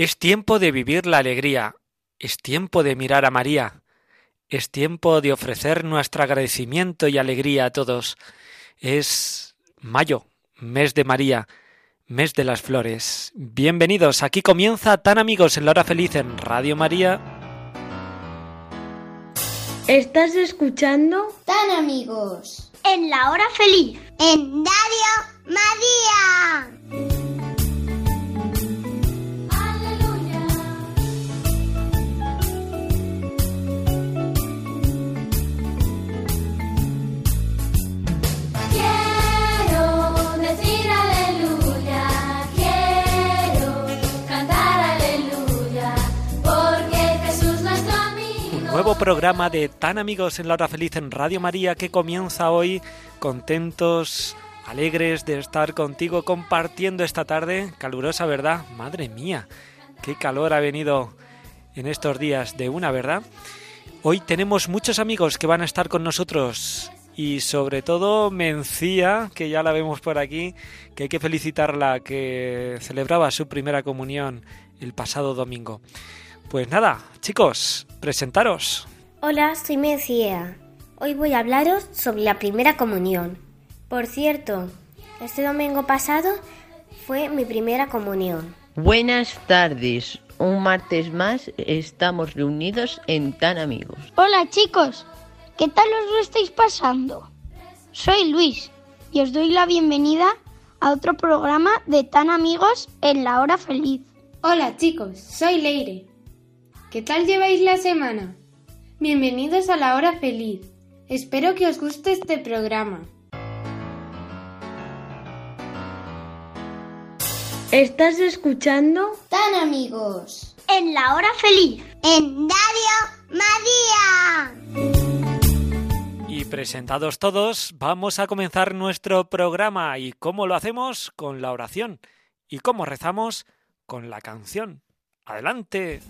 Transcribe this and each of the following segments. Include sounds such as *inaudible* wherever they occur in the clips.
Es tiempo de vivir la alegría, es tiempo de mirar a María, es tiempo de ofrecer nuestro agradecimiento y alegría a todos. Es mayo, mes de María, mes de las flores. Bienvenidos, aquí comienza Tan Amigos en la hora feliz en Radio María. ¿Estás escuchando? Tan Amigos. En la hora feliz. En Radio María. Programa de Tan Amigos en la Hora Feliz en Radio María que comienza hoy contentos, alegres de estar contigo compartiendo esta tarde calurosa, ¿verdad? Madre mía, qué calor ha venido en estos días de una, ¿verdad? Hoy tenemos muchos amigos que van a estar con nosotros y sobre todo Mencía, que ya la vemos por aquí, que hay que felicitarla, que celebraba su primera comunión el pasado domingo. Pues nada, chicos, presentaros. Hola, soy Mencía. Hoy voy a hablaros sobre la primera comunión. Por cierto, este domingo pasado fue mi primera comunión. Buenas tardes. Un martes más estamos reunidos en Tan Amigos. Hola chicos, ¿qué tal os lo estáis pasando? Soy Luis y os doy la bienvenida a otro programa de Tan Amigos en la hora feliz. Hola chicos, soy Leire ¿Qué tal lleváis la semana? Bienvenidos a la hora feliz. Espero que os guste este programa. ¿Estás escuchando? Tan amigos. En la hora feliz. En Radio María. Y presentados todos, vamos a comenzar nuestro programa. ¿Y cómo lo hacemos? Con la oración. ¿Y cómo rezamos? Con la canción. Adelante.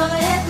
forever.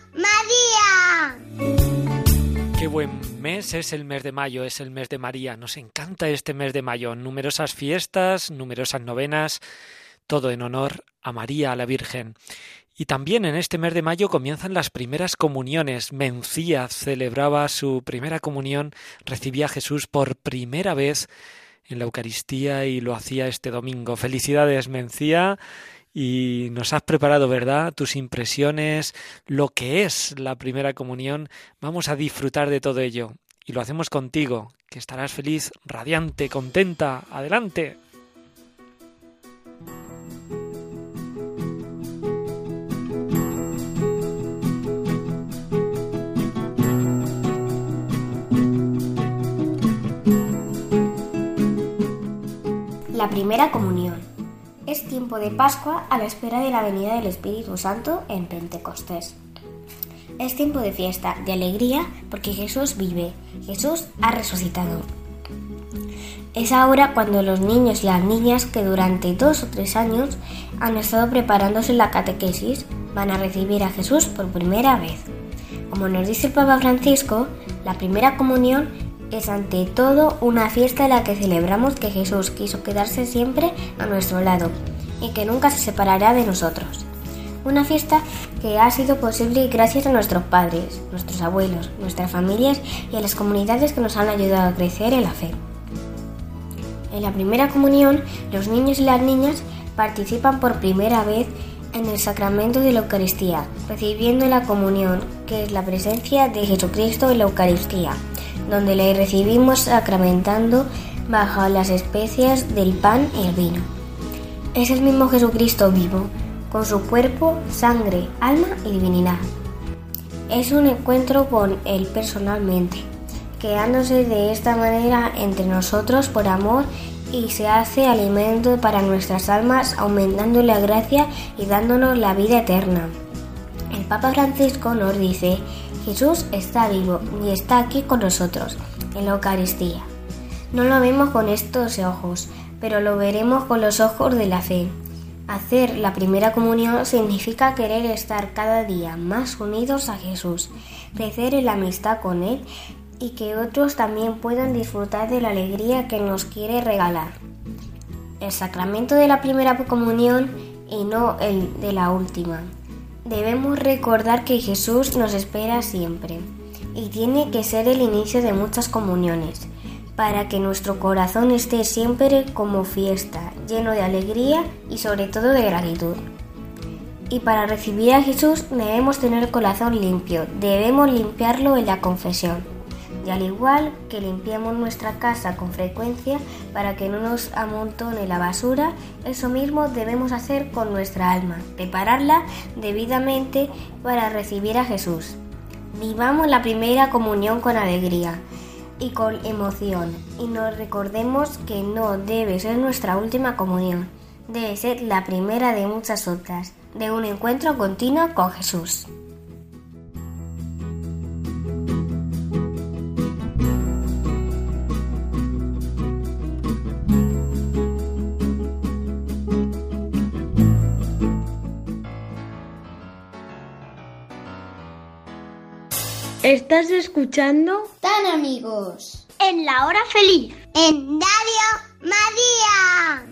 mes es el mes de mayo, es el mes de María. Nos encanta este mes de mayo. Numerosas fiestas, numerosas novenas, todo en honor a María, a la Virgen. Y también en este mes de mayo comienzan las primeras comuniones. Mencía celebraba su primera comunión, recibía a Jesús por primera vez en la Eucaristía y lo hacía este domingo. Felicidades, Mencía. Y nos has preparado, ¿verdad? Tus impresiones, lo que es la primera comunión. Vamos a disfrutar de todo ello. Y lo hacemos contigo, que estarás feliz, radiante, contenta. Adelante. La primera comunión. Es tiempo de Pascua a la espera de la venida del Espíritu Santo en Pentecostés. Es tiempo de fiesta, de alegría, porque Jesús vive, Jesús ha resucitado. Es ahora cuando los niños y las niñas que durante dos o tres años han estado preparándose la catequesis van a recibir a Jesús por primera vez. Como nos dice el Papa Francisco, la primera comunión es ante todo una fiesta en la que celebramos que Jesús quiso quedarse siempre a nuestro lado y que nunca se separará de nosotros. Una fiesta que ha sido posible gracias a nuestros padres, nuestros abuelos, nuestras familias y a las comunidades que nos han ayudado a crecer en la fe. En la primera comunión, los niños y las niñas participan por primera vez en el sacramento de la Eucaristía, recibiendo la comunión, que es la presencia de Jesucristo en la Eucaristía donde le recibimos sacramentando bajo las especias del pan y el vino. Es el mismo Jesucristo vivo, con su cuerpo, sangre, alma y divinidad. Es un encuentro con Él personalmente, quedándose de esta manera entre nosotros por amor y se hace alimento para nuestras almas, aumentando la gracia y dándonos la vida eterna. El Papa Francisco nos dice Jesús está vivo y está aquí con nosotros, en la Eucaristía. No lo vemos con estos ojos, pero lo veremos con los ojos de la fe. Hacer la primera comunión significa querer estar cada día más unidos a Jesús, crecer en la amistad con Él y que otros también puedan disfrutar de la alegría que nos quiere regalar. El sacramento de la primera comunión y no el de la última. Debemos recordar que Jesús nos espera siempre y tiene que ser el inicio de muchas comuniones, para que nuestro corazón esté siempre como fiesta, lleno de alegría y sobre todo de gratitud. Y para recibir a Jesús debemos tener el corazón limpio, debemos limpiarlo en la confesión y al igual que limpiamos nuestra casa con frecuencia para que no nos amontone la basura, eso mismo debemos hacer con nuestra alma, prepararla debidamente para recibir a Jesús. Vivamos la primera comunión con alegría y con emoción y nos recordemos que no debe ser nuestra última comunión, debe ser la primera de muchas otras, de un encuentro continuo con Jesús. ¿Estás escuchando? Tan amigos. En la hora feliz. En Radio María.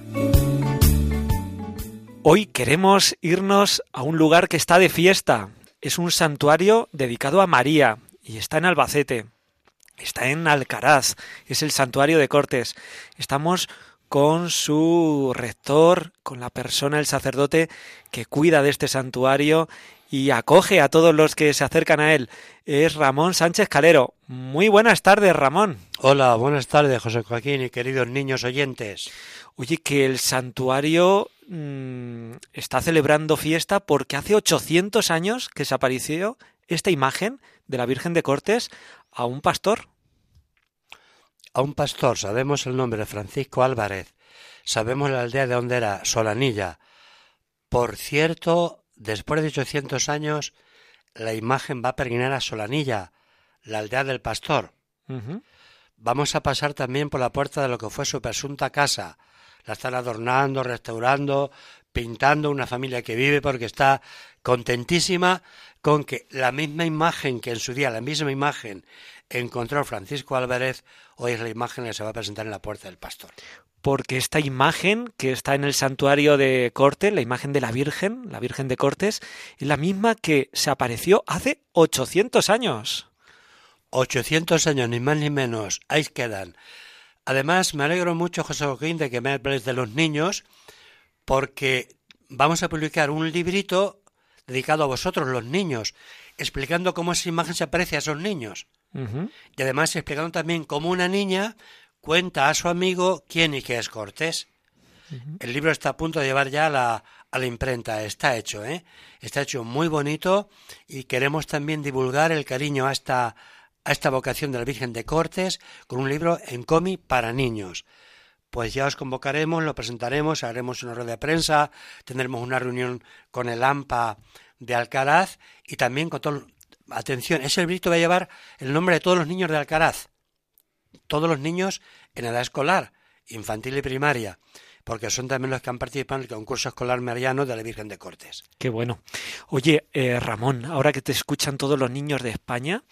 Hoy queremos irnos a un lugar que está de fiesta. Es un santuario dedicado a María y está en Albacete. Está en Alcaraz. Es el santuario de Cortes. Estamos con su rector, con la persona, el sacerdote que cuida de este santuario y acoge a todos los que se acercan a él. Es Ramón Sánchez Calero. Muy buenas tardes, Ramón. Hola, buenas tardes, José Joaquín y queridos niños oyentes. Oye, que el santuario mmm, está celebrando fiesta porque hace 800 años que se apareció esta imagen de la Virgen de Cortes a un pastor. A un pastor, sabemos el nombre, Francisco Álvarez. Sabemos la aldea de donde era, Solanilla. Por cierto, después de 800 años, la imagen va a peregrinar a Solanilla, la aldea del pastor. Uh -huh. Vamos a pasar también por la puerta de lo que fue su presunta casa. La están adornando, restaurando, pintando una familia que vive porque está contentísima con que la misma imagen que en su día, la misma imagen encontró Francisco Álvarez, hoy es la imagen que se va a presentar en la puerta del pastor. Porque esta imagen que está en el santuario de Cortes, la imagen de la Virgen, la Virgen de Cortes, es la misma que se apareció hace 800 años. 800 años, ni más ni menos, ahí quedan. Además, me alegro mucho, José Joaquín, de que me hables de los niños, porque vamos a publicar un librito dedicado a vosotros, los niños, explicando cómo esa imagen se aprecia a esos niños. Y además explicando también cómo una niña cuenta a su amigo quién y qué es Cortés. El libro está a punto de llevar ya a la, a la imprenta, está hecho, ¿eh? Está hecho muy bonito y queremos también divulgar el cariño a esta, a esta vocación de la Virgen de Cortes con un libro en cómic para niños. Pues ya os convocaremos, lo presentaremos, haremos una rueda de prensa, tendremos una reunión con el AMPA de Alcaraz y también con todo, atención, ese librito va a llevar el nombre de todos los niños de Alcaraz, todos los niños en edad escolar, infantil y primaria, porque son también los que han participado en el concurso escolar mariano de la Virgen de Cortes. Qué bueno. Oye, eh, Ramón, ahora que te escuchan todos los niños de España,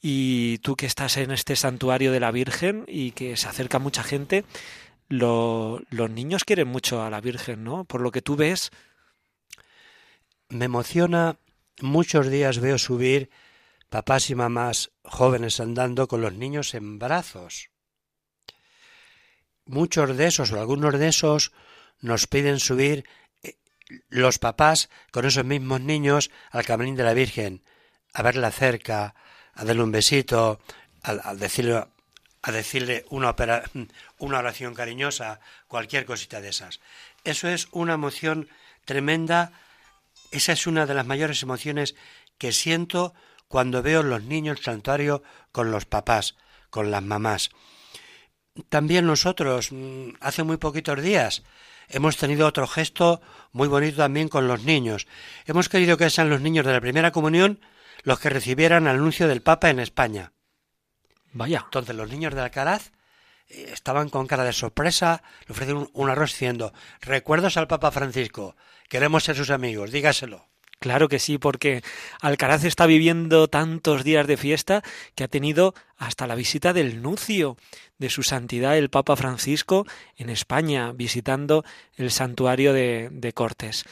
y tú que estás en este santuario de la Virgen y que se acerca mucha gente, los niños quieren mucho a la Virgen, ¿no? Por lo que tú ves. Me emociona Muchos días veo subir papás y mamás jóvenes andando con los niños en brazos. Muchos de esos o algunos de esos nos piden subir eh, los papás con esos mismos niños al camarín de la Virgen, a verla cerca, a darle un besito, a, decirle, a decirle una, *laughs* una oración cariñosa, cualquier cosita de esas. Eso es una emoción tremenda esa es una de las mayores emociones que siento cuando veo los niños santuario con los papás, con las mamás. También nosotros, mm, hace muy poquitos días, hemos tenido otro gesto muy bonito también con los niños. Hemos querido que sean los niños de la primera comunión los que recibieran el anuncio del Papa en España. Vaya. Entonces los niños de Alcaraz eh, estaban con cara de sorpresa, le ofrecen un, arroz diciendo, recuerdos al Papa Francisco, queremos ser sus amigos, dígaselo. Claro que sí, porque Alcaraz está viviendo tantos días de fiesta que ha tenido hasta la visita del nucio de su santidad el Papa Francisco en España, visitando el santuario de, de Cortes.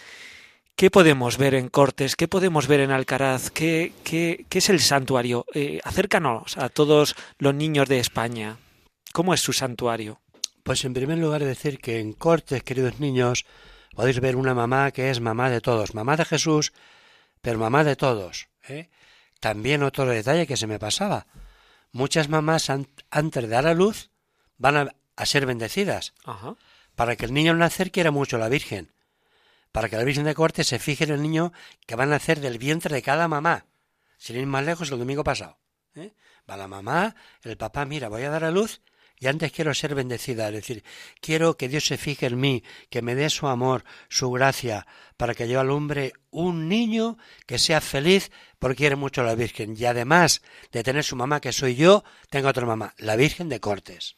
¿Qué podemos ver en Cortes? ¿Qué podemos ver en Alcaraz? ¿Qué, qué, qué es el santuario? Eh, acércanos a todos los niños de España. ¿Cómo es su santuario? Pues en primer lugar decir que en Cortes, queridos niños, podéis ver una mamá que es mamá de todos, mamá de Jesús, pero mamá de todos. ¿eh? También otro detalle que se me pasaba. Muchas mamás antes de dar a luz van a, ser bendecidas. Para que el niño al nacer quiera mucho a la Virgen. Para que la Virgen de Cortes se fije en el niño que va a nacer del vientre de cada mamá. Sin ir más lejos, el domingo pasado. ¿eh? Va la mamá, el papá, mira, voy a dar a luz y antes quiero ser bendecida, es decir, quiero que Dios se fije en mí, que me dé su amor, su gracia, para que yo alumbre un niño que sea feliz porque quiere mucho a la Virgen. Y además de tener su mamá, que soy yo, tengo otra mamá, la Virgen de Cortes.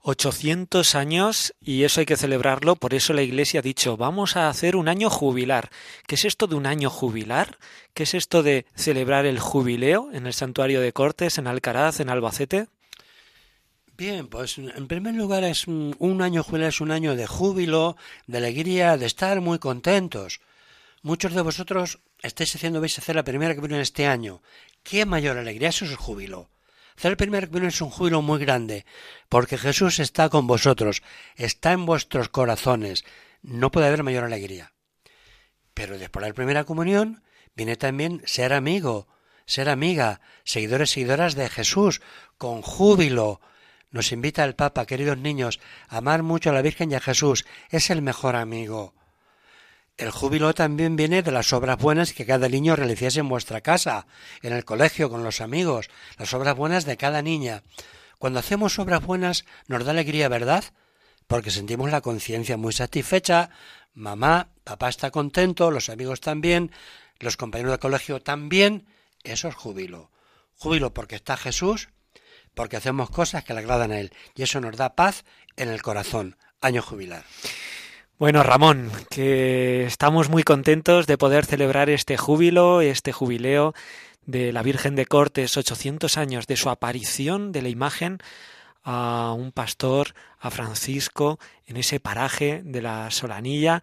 800 años y eso hay que celebrarlo, por eso la Iglesia ha dicho, vamos a hacer un año jubilar. ¿Qué es esto de un año jubilar? ¿Qué es esto de celebrar el jubileo en el santuario de Cortes, en Alcaraz, en Albacete? Bien, pues en primer lugar es un, año jubilar, es un año de júbilo, de alegría, de estar muy contentos. Muchos de vosotros estáis haciendo, vais a hacer la primera comunión este año. ¿Qué mayor alegría? Eso es el júbilo. Hacer la primera comunión es un júbilo muy grande, porque Jesús está con vosotros, está en vuestros corazones. No puede haber mayor alegría. Pero después de la primera comunión viene también ser amigo, ser amiga, seguidores, seguidoras de Jesús, con júbilo, nos invita el Papa, queridos niños, a amar mucho a la Virgen y a Jesús. Es el mejor amigo. El júbilo también viene de las obras buenas que cada niño realice en vuestra casa, en el colegio, con los amigos, las obras buenas de cada niña. Cuando hacemos obras buenas nos da alegría, ¿verdad? Porque sentimos la conciencia muy satisfecha, mamá, papá está contento, los amigos también, los compañeros de colegio también, eso es júbilo. Júbilo porque está Jesús porque hacemos cosas que le agradan a Él y eso nos da paz en el corazón. Año jubilar. Bueno, Ramón, que estamos muy contentos de poder celebrar este júbilo, este jubileo de la Virgen de Cortes, 800 años de su aparición de la imagen a un pastor, a Francisco, en ese paraje de la Solanilla.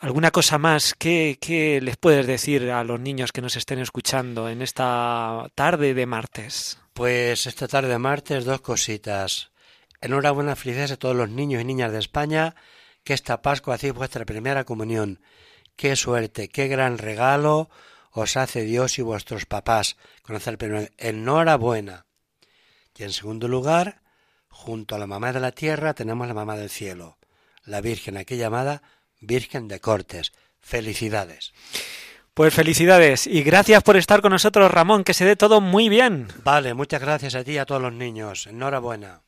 ¿Alguna cosa más? ¿Qué, ¿Qué, les puedes decir a los niños que nos estén escuchando en esta tarde de martes? Pues esta tarde de martes dos cositas. Enhorabuena, felicidades a todos los niños y niñas de España que esta Pascua hacéis vuestra primera comunión. Qué suerte, qué gran regalo os hace Dios y vuestros papás. Conocer primero. Enhorabuena. Y en segundo lugar, junto a la mamá de la tierra tenemos la mamá del cielo, la Virgen, aquí llamada Virgen de Cortes. Felicidades. Pues felicidades y gracias por estar con nosotros, Ramón, que se dé todo muy bien. Vale, muchas gracias a ti y a todos los niños. Enhorabuena.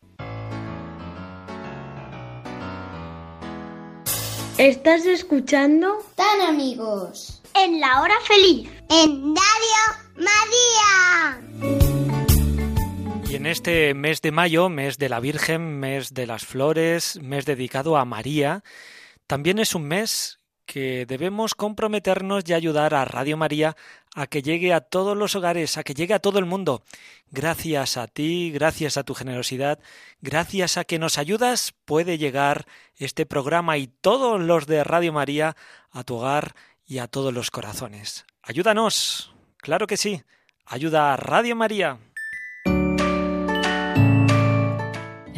¿Estás escuchando? Tan amigos. En la hora feliz. En Radio María. Y en este mes de mayo, mes de la Virgen, mes de las flores, mes dedicado a María, también es un mes que debemos comprometernos y ayudar a Radio María a que llegue a todos los hogares, a que llegue a todo el mundo. Gracias a ti, gracias a tu generosidad, gracias a que nos ayudas, puede llegar este programa y todos los de Radio María a tu hogar y a todos los corazones. Ayúdanos, claro que sí. Ayuda a Radio María.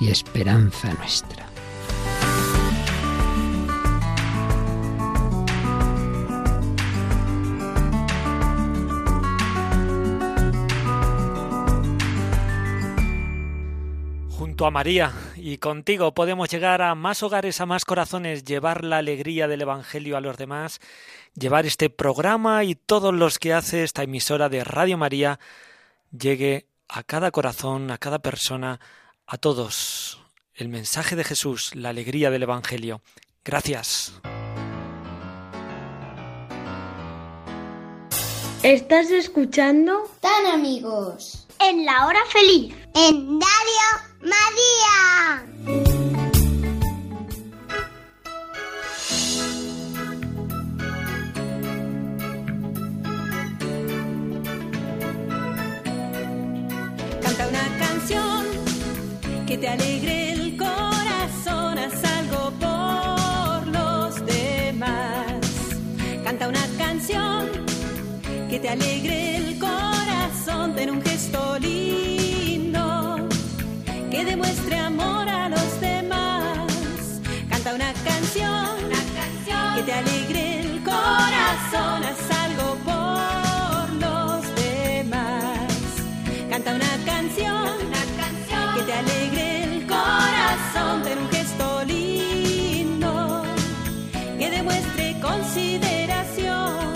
y esperanza nuestra. Junto a María y contigo podemos llegar a más hogares, a más corazones, llevar la alegría del Evangelio a los demás, llevar este programa y todos los que hace esta emisora de Radio María llegue a cada corazón, a cada persona, a todos el mensaje de Jesús, la alegría del Evangelio. Gracias. ¿Estás escuchando? Tan amigos. En la hora feliz. En Radio María. Que te alegre el corazón, haz algo por los demás. Canta una canción que te alegre el corazón, ten un gesto lindo que demuestre amor a los demás. Canta una canción, una canción que te alegre el corazón, haz algo por los demás. Canta una canción, consideración.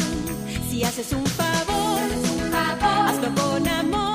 Si haces un favor, hazlo con amor.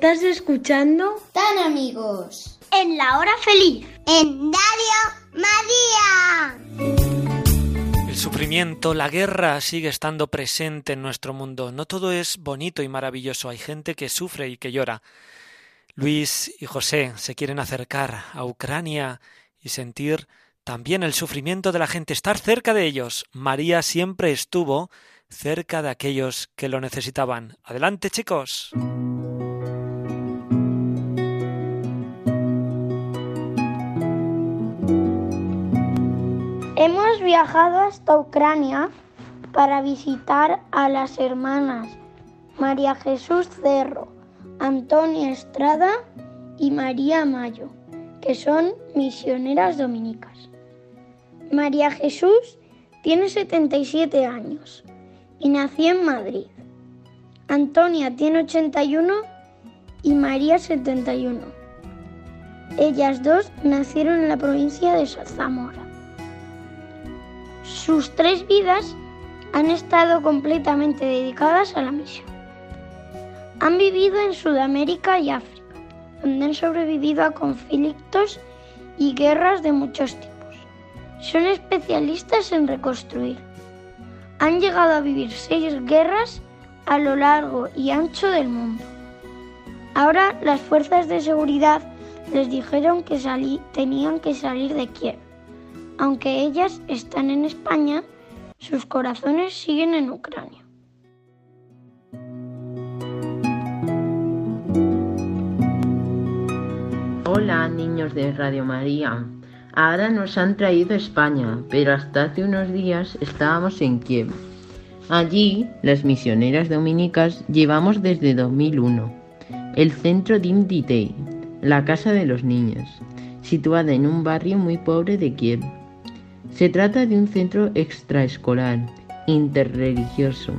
¿Estás escuchando? Tan amigos. En la hora feliz. En Radio María. El sufrimiento, la guerra sigue estando presente en nuestro mundo. No todo es bonito y maravilloso. Hay gente que sufre y que llora. Luis y José se quieren acercar a Ucrania y sentir también el sufrimiento de la gente, estar cerca de ellos. María siempre estuvo cerca de aquellos que lo necesitaban. Adelante, chicos. Hemos viajado hasta Ucrania para visitar a las hermanas María Jesús Cerro, Antonia Estrada y María Mayo, que son misioneras dominicas. María Jesús tiene 77 años y nació en Madrid. Antonia tiene 81 y María 71. Ellas dos nacieron en la provincia de Zamora. Sus tres vidas han estado completamente dedicadas a la misión. Han vivido en Sudamérica y África, donde han sobrevivido a conflictos y guerras de muchos tipos. Son especialistas en reconstruir. Han llegado a vivir seis guerras a lo largo y ancho del mundo. Ahora las fuerzas de seguridad les dijeron que tenían que salir de Kiev. Aunque ellas están en España, sus corazones siguen en Ucrania. Hola, niños de Radio María. Ahora nos han traído a España, pero hasta hace unos días estábamos en Kiev. Allí, las misioneras dominicas llevamos desde 2001 el centro Dimditei, la casa de los niños, situada en un barrio muy pobre de Kiev. Se trata de un centro extraescolar, interreligioso,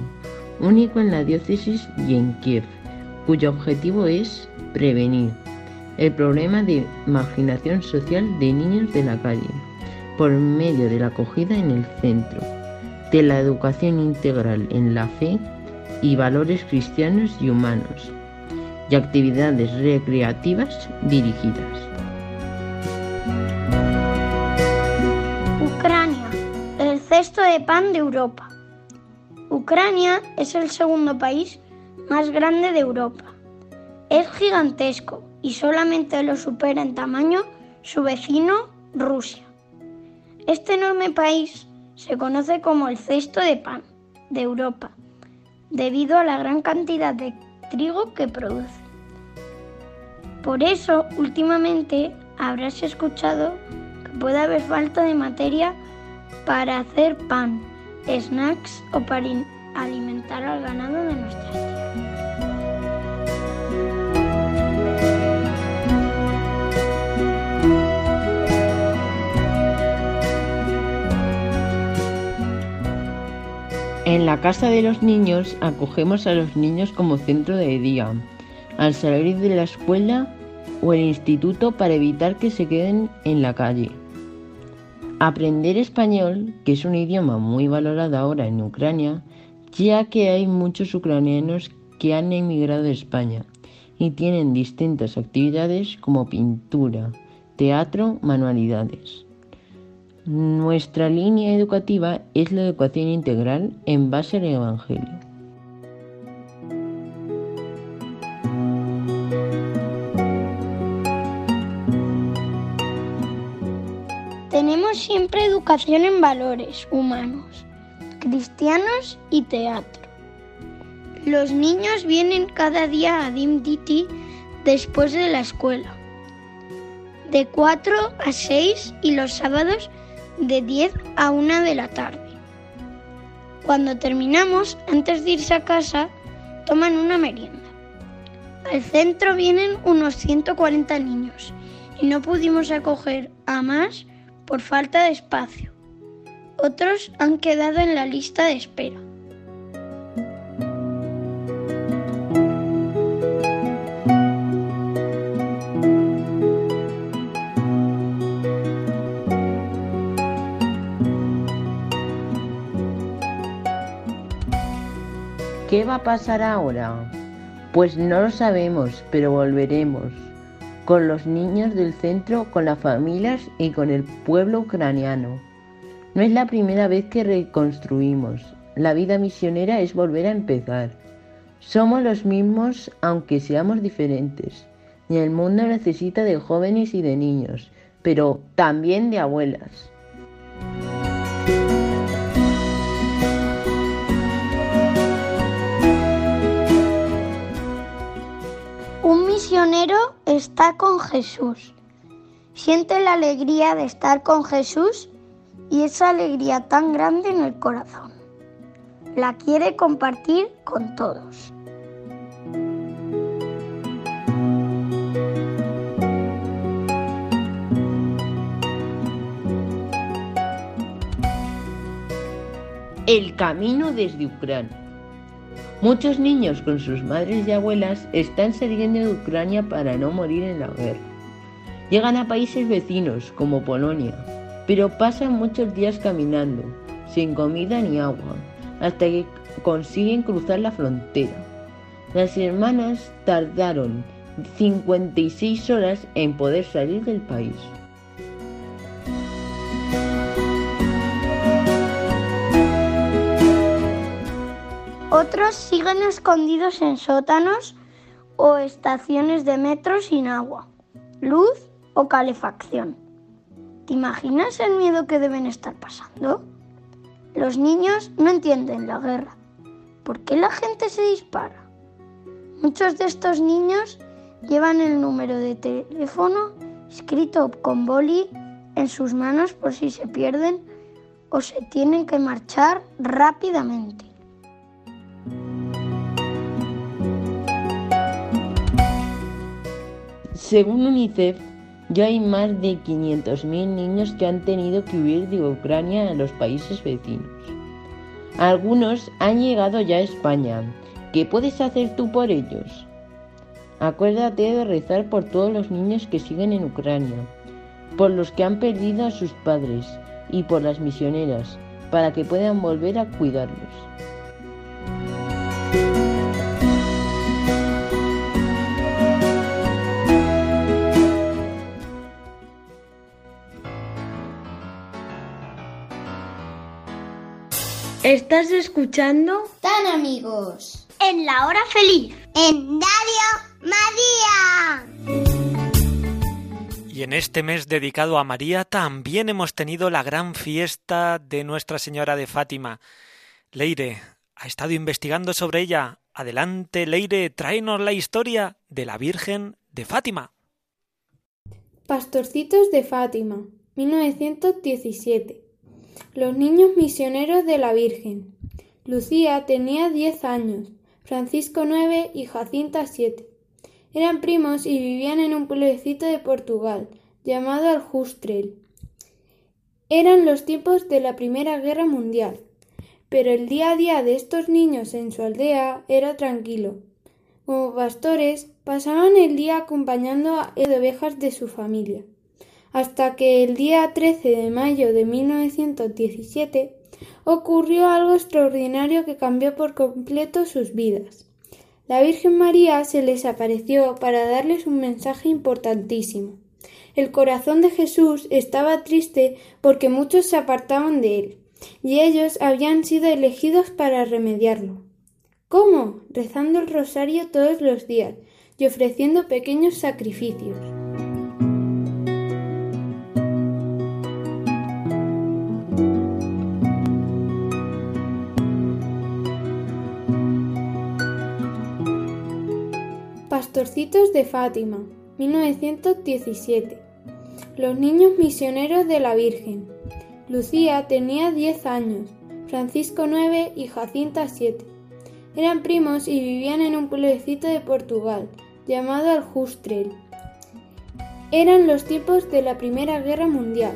único en la diócesis y en Kiev, cuyo objetivo es prevenir el problema de marginación social de niños de la calle por medio de la acogida en el centro, de la educación integral en la fe y valores cristianos y humanos, y actividades recreativas dirigidas. De pan de Europa. Ucrania es el segundo país más grande de Europa. Es gigantesco y solamente lo supera en tamaño su vecino Rusia. Este enorme país se conoce como el cesto de pan de Europa, debido a la gran cantidad de trigo que produce. Por eso, últimamente habrás escuchado que puede haber falta de materia para hacer pan, snacks o para alimentar al ganado de nuestras tierras. En la casa de los niños acogemos a los niños como centro de día, al salir de la escuela o el instituto para evitar que se queden en la calle. Aprender español, que es un idioma muy valorado ahora en Ucrania, ya que hay muchos ucranianos que han emigrado de España y tienen distintas actividades como pintura, teatro, manualidades. Nuestra línea educativa es la educación integral en base al Evangelio. Tenemos siempre educación en valores humanos, cristianos y teatro. Los niños vienen cada día a Dim Diti después de la escuela, de 4 a 6 y los sábados de 10 a 1 de la tarde. Cuando terminamos, antes de irse a casa, toman una merienda. Al centro vienen unos 140 niños y no pudimos acoger a más por falta de espacio. Otros han quedado en la lista de espera. ¿Qué va a pasar ahora? Pues no lo sabemos, pero volveremos. Con los niños del centro, con las familias y con el pueblo ucraniano. No es la primera vez que reconstruimos. La vida misionera es volver a empezar. Somos los mismos aunque seamos diferentes. Y el mundo necesita de jóvenes y de niños, pero también de abuelas. Misionero está con Jesús. Siente la alegría de estar con Jesús y esa alegría tan grande en el corazón. La quiere compartir con todos. El camino desde Ucrania. Muchos niños con sus madres y abuelas están saliendo de Ucrania para no morir en la guerra. Llegan a países vecinos como Polonia, pero pasan muchos días caminando, sin comida ni agua, hasta que consiguen cruzar la frontera. Las hermanas tardaron 56 horas en poder salir del país. Otros siguen escondidos en sótanos o estaciones de metro sin agua, luz o calefacción. ¿Te imaginas el miedo que deben estar pasando? Los niños no entienden la guerra. ¿Por qué la gente se dispara? Muchos de estos niños llevan el número de teléfono escrito con boli en sus manos por si se pierden o se tienen que marchar rápidamente. Según UNICEF, ya hay más de 500.000 niños que han tenido que huir de Ucrania a los países vecinos. Algunos han llegado ya a España. ¿Qué puedes hacer tú por ellos? Acuérdate de rezar por todos los niños que siguen en Ucrania, por los que han perdido a sus padres y por las misioneras, para que puedan volver a cuidarlos. ¿Estás escuchando? Tan amigos. En la hora feliz. En Radio María. Y en este mes dedicado a María también hemos tenido la gran fiesta de Nuestra Señora de Fátima. Leire, ha estado investigando sobre ella. Adelante, Leire, tráenos la historia de la Virgen de Fátima. Pastorcitos de Fátima, 1917. Los niños misioneros de la Virgen. Lucía tenía 10 años, Francisco 9 y Jacinta 7. Eran primos y vivían en un pueblecito de Portugal, llamado Aljustrel. Eran los tiempos de la Primera Guerra Mundial, pero el día a día de estos niños en su aldea era tranquilo. Como pastores, pasaban el día acompañando a de ovejas de su familia, hasta que el día 13 de mayo de 1917 ocurrió algo extraordinario que cambió por completo sus vidas. La Virgen María se les apareció para darles un mensaje importantísimo. El corazón de Jesús estaba triste porque muchos se apartaban de él, y ellos habían sido elegidos para remediarlo. ¿Cómo? Rezando el rosario todos los días y ofreciendo pequeños sacrificios. Pastorcitos de Fátima, 1917. Los niños misioneros de la Virgen. Lucía tenía 10 años, Francisco 9 y Jacinta 7. Eran primos y vivían en un pueblecito de Portugal, llamado Aljustrel. Eran los tiempos de la Primera Guerra Mundial,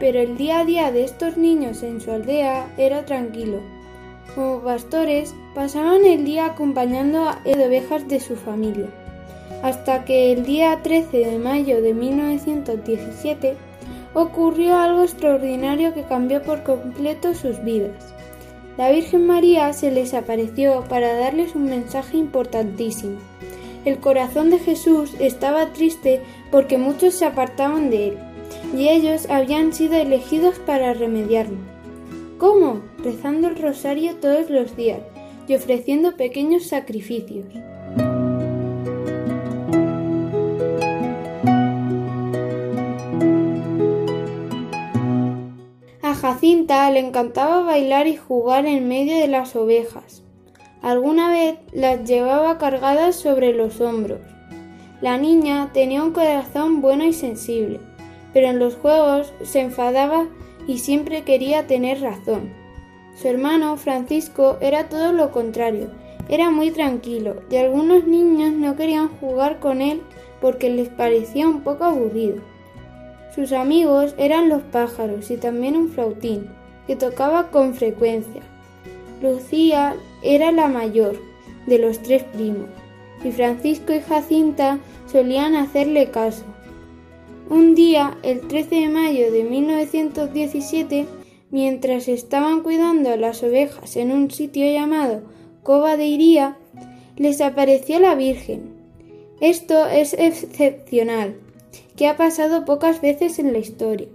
pero el día a día de estos niños en su aldea era tranquilo. Como pastores, pasaban el día acompañando a de ovejas de su familia, hasta que el día 13 de mayo de 1917 ocurrió algo extraordinario que cambió por completo sus vidas. La Virgen María se les apareció para darles un mensaje importantísimo. El corazón de Jesús estaba triste porque muchos se apartaban de él, y ellos habían sido elegidos para remediarlo. ¿Cómo? Rezando el rosario todos los días y ofreciendo pequeños sacrificios. A Jacinta le encantaba bailar y jugar en medio de las ovejas. Alguna vez las llevaba cargadas sobre los hombros. La niña tenía un corazón bueno y sensible, pero en los juegos se enfadaba y siempre quería tener razón. Su hermano Francisco era todo lo contrario, era muy tranquilo y algunos niños no querían jugar con él porque les parecía un poco aburrido. Sus amigos eran los pájaros y también un flautín, que tocaba con frecuencia. Lucía era la mayor de los tres primos, y Francisco y Jacinta solían hacerle caso. Un día, el 13 de mayo de 1917, mientras estaban cuidando las ovejas en un sitio llamado Cova de Iría, les apareció la Virgen. Esto es excepcional, que ha pasado pocas veces en la historia.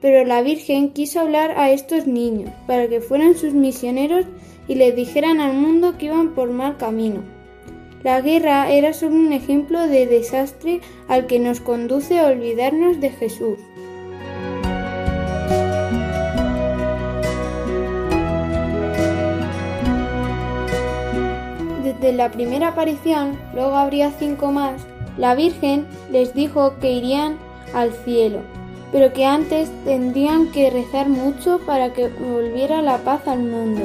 Pero la Virgen quiso hablar a estos niños para que fueran sus misioneros y les dijeran al mundo que iban por mal camino. La guerra era solo un ejemplo de desastre al que nos conduce a olvidarnos de Jesús. Desde la primera aparición, luego habría cinco más, la Virgen les dijo que irían al cielo, pero que antes tendrían que rezar mucho para que volviera la paz al mundo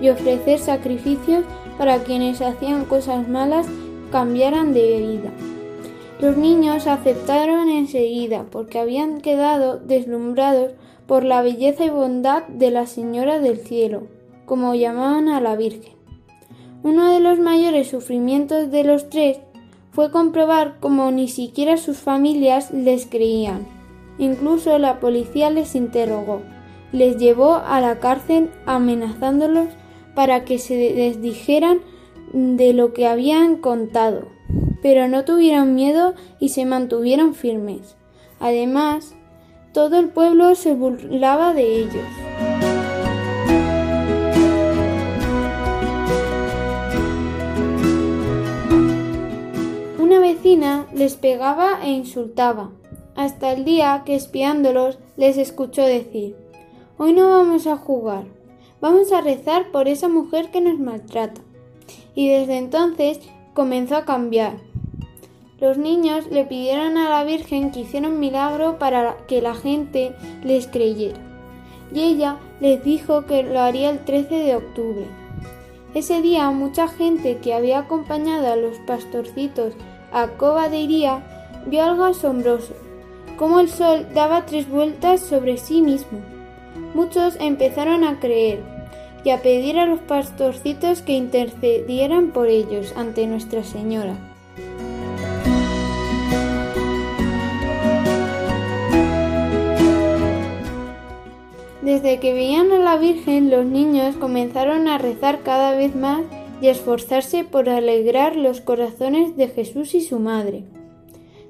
y ofrecer sacrificios para quienes hacían cosas malas cambiaran de vida. Los niños aceptaron enseguida porque habían quedado deslumbrados por la belleza y bondad de la Señora del Cielo, como llamaban a la Virgen. Uno de los mayores sufrimientos de los tres fue comprobar cómo ni siquiera sus familias les creían. Incluso la policía les interrogó, les llevó a la cárcel amenazándolos para que se desdijeran de lo que habían contado, pero no tuvieron miedo y se mantuvieron firmes. Además, todo el pueblo se burlaba de ellos. Vecina les pegaba e insultaba, hasta el día que espiándolos les escuchó decir Hoy no vamos a jugar, vamos a rezar por esa mujer que nos maltrata. Y desde entonces comenzó a cambiar. Los niños le pidieron a la Virgen que hiciera un milagro para que la gente les creyera. Y ella les dijo que lo haría el 13 de octubre. Ese día mucha gente que había acompañado a los pastorcitos a Cova de Iría vio algo asombroso, como el sol daba tres vueltas sobre sí mismo. Muchos empezaron a creer y a pedir a los pastorcitos que intercedieran por ellos ante Nuestra Señora. Desde que veían a la Virgen, los niños comenzaron a rezar cada vez más y esforzarse por alegrar los corazones de Jesús y su madre.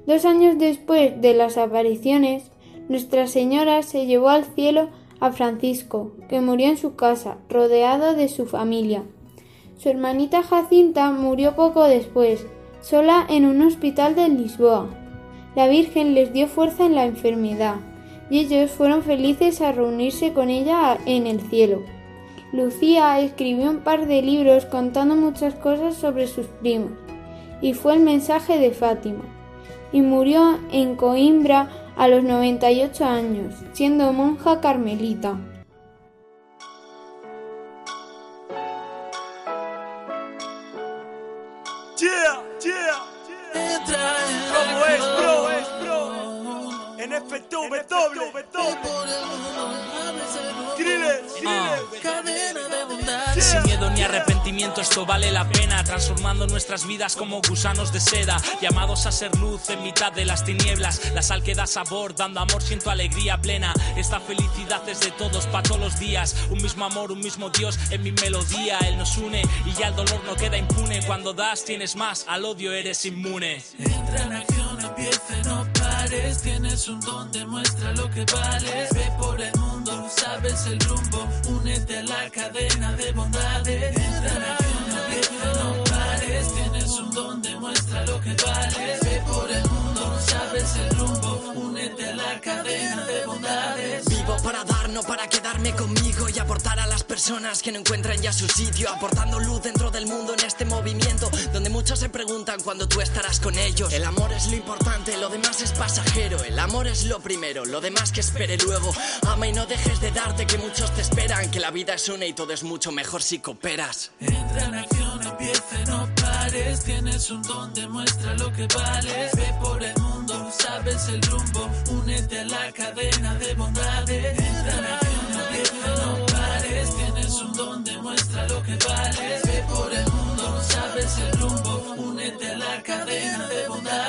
Dos años después de las apariciones, Nuestra Señora se llevó al cielo a Francisco, que murió en su casa, rodeado de su familia. Su hermanita Jacinta murió poco después, sola en un hospital de Lisboa. La Virgen les dio fuerza en la enfermedad, y ellos fueron felices a reunirse con ella en el cielo. Lucía escribió un par de libros contando muchas cosas sobre sus primos, y fue el mensaje de Fátima, y murió en Coimbra a los 98 años, siendo monja carmelita. Yeah, yeah. Entra ¿Cómo es, bro? Es, En. Sin miedo ni arrepentimiento, esto vale la pena. Transformando nuestras vidas como gusanos de seda. Llamados a ser luz en mitad de las tinieblas. La sal que da sabor, dando amor, siento alegría plena. Esta felicidad es de todos, para todos los días. Un mismo amor, un mismo Dios en mi melodía. Él nos une y ya el dolor no queda impune. Cuando das, tienes más, al odio eres inmune. Entra en acción, empieza, no Tienes un don, demuestra lo que vales. Ve por el mundo, sabes el rumbo. Únete a la cadena de bondades. Entra no pares. Tienes un don, demuestra lo que vales. Ve por el mundo, sabes el rumbo. Únete a la cadena de bondades. Vivo para dar, no para quedarme conmigo y aportar a las personas que no encuentran ya su sitio, aportando luz dentro del mundo en este movimiento, donde muchos se preguntan cuándo tú estarás con ellos. El amor es lo importante, lo demás es pasajero, el amor es lo primero, lo demás que espere luego. Ama y no dejes de darte que muchos te esperan, que la vida es una y todo es mucho mejor si cooperas. Entra en acción, empieza, no pares. Tienes un don, demuestra lo que vales. Ve por el mundo, sabes el rumbo. Únete a la cadena de bondades. Entra en acción, empieza, no pares. Tienes un don, demuestra lo que vales. Ve por el mundo, sabes el rumbo. Únete a la cadena de bondades.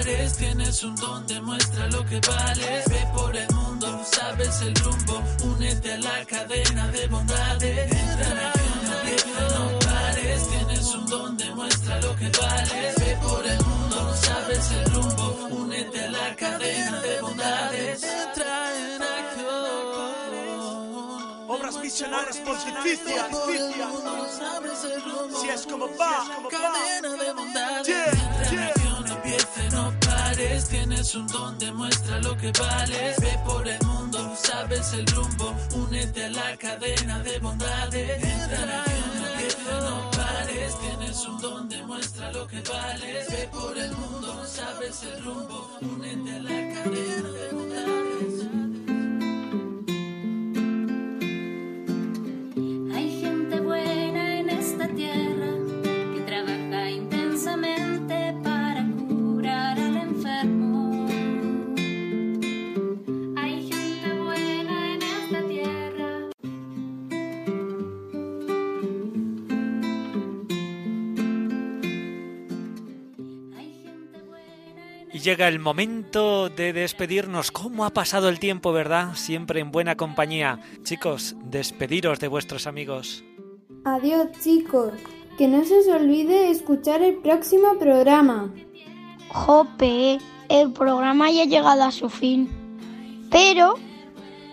Pares. Tienes un don, demuestra lo que vales. Ve por el mundo, sabes el rumbo. Únete a la cadena de bondades. Entra en acción, empieza, no pares. Tienes un don, demuestra lo que vales. Ve por el mundo, sabes el rumbo. Únete a la cadena de bondades. Entra en Obras misionales pontificias. Si es como va, cadena de bondades. No pares. Tienes un don, demuestra lo que vales. Ve por el mundo, sabes el rumbo. Únete a la cadena de bondades. Entra empieza, no pares. Tienes un don, demuestra lo que vales. Ve por el mundo, sabes el rumbo. Únete a la cadena de bondades. Llega el momento de despedirnos. ¿Cómo ha pasado el tiempo, verdad? Siempre en buena compañía. Chicos, despediros de vuestros amigos. Adiós chicos, que no se os olvide escuchar el próximo programa. Jope, el programa ya ha llegado a su fin. Pero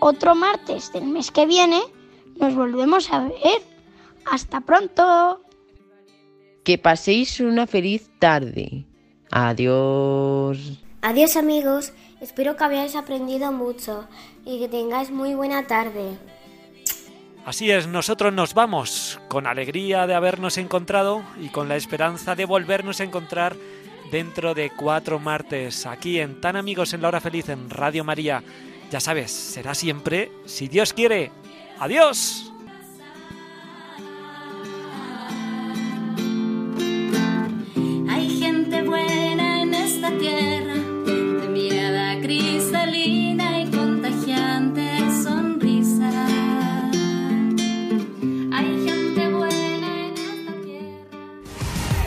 otro martes del mes que viene nos volvemos a ver. Hasta pronto. Que paséis una feliz tarde. Adiós. Adiós amigos, espero que habéis aprendido mucho y que tengáis muy buena tarde. Así es, nosotros nos vamos con alegría de habernos encontrado y con la esperanza de volvernos a encontrar dentro de cuatro martes aquí en Tan Amigos en la Hora Feliz en Radio María. Ya sabes, será siempre, si Dios quiere. Adiós. Esta tierra, de mirada cristalina y contagiante sonrisa. Hay gente buena en esta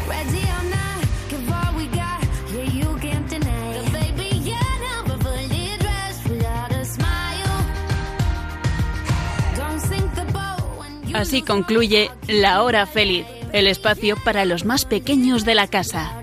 Ready or not, give all we got. Yeah, you can't deny it. Baby, you're never fully dressed without a smile. Don't sink the boat when you Así concluye La Hora Feliz, el espacio para los más pequeños de la casa.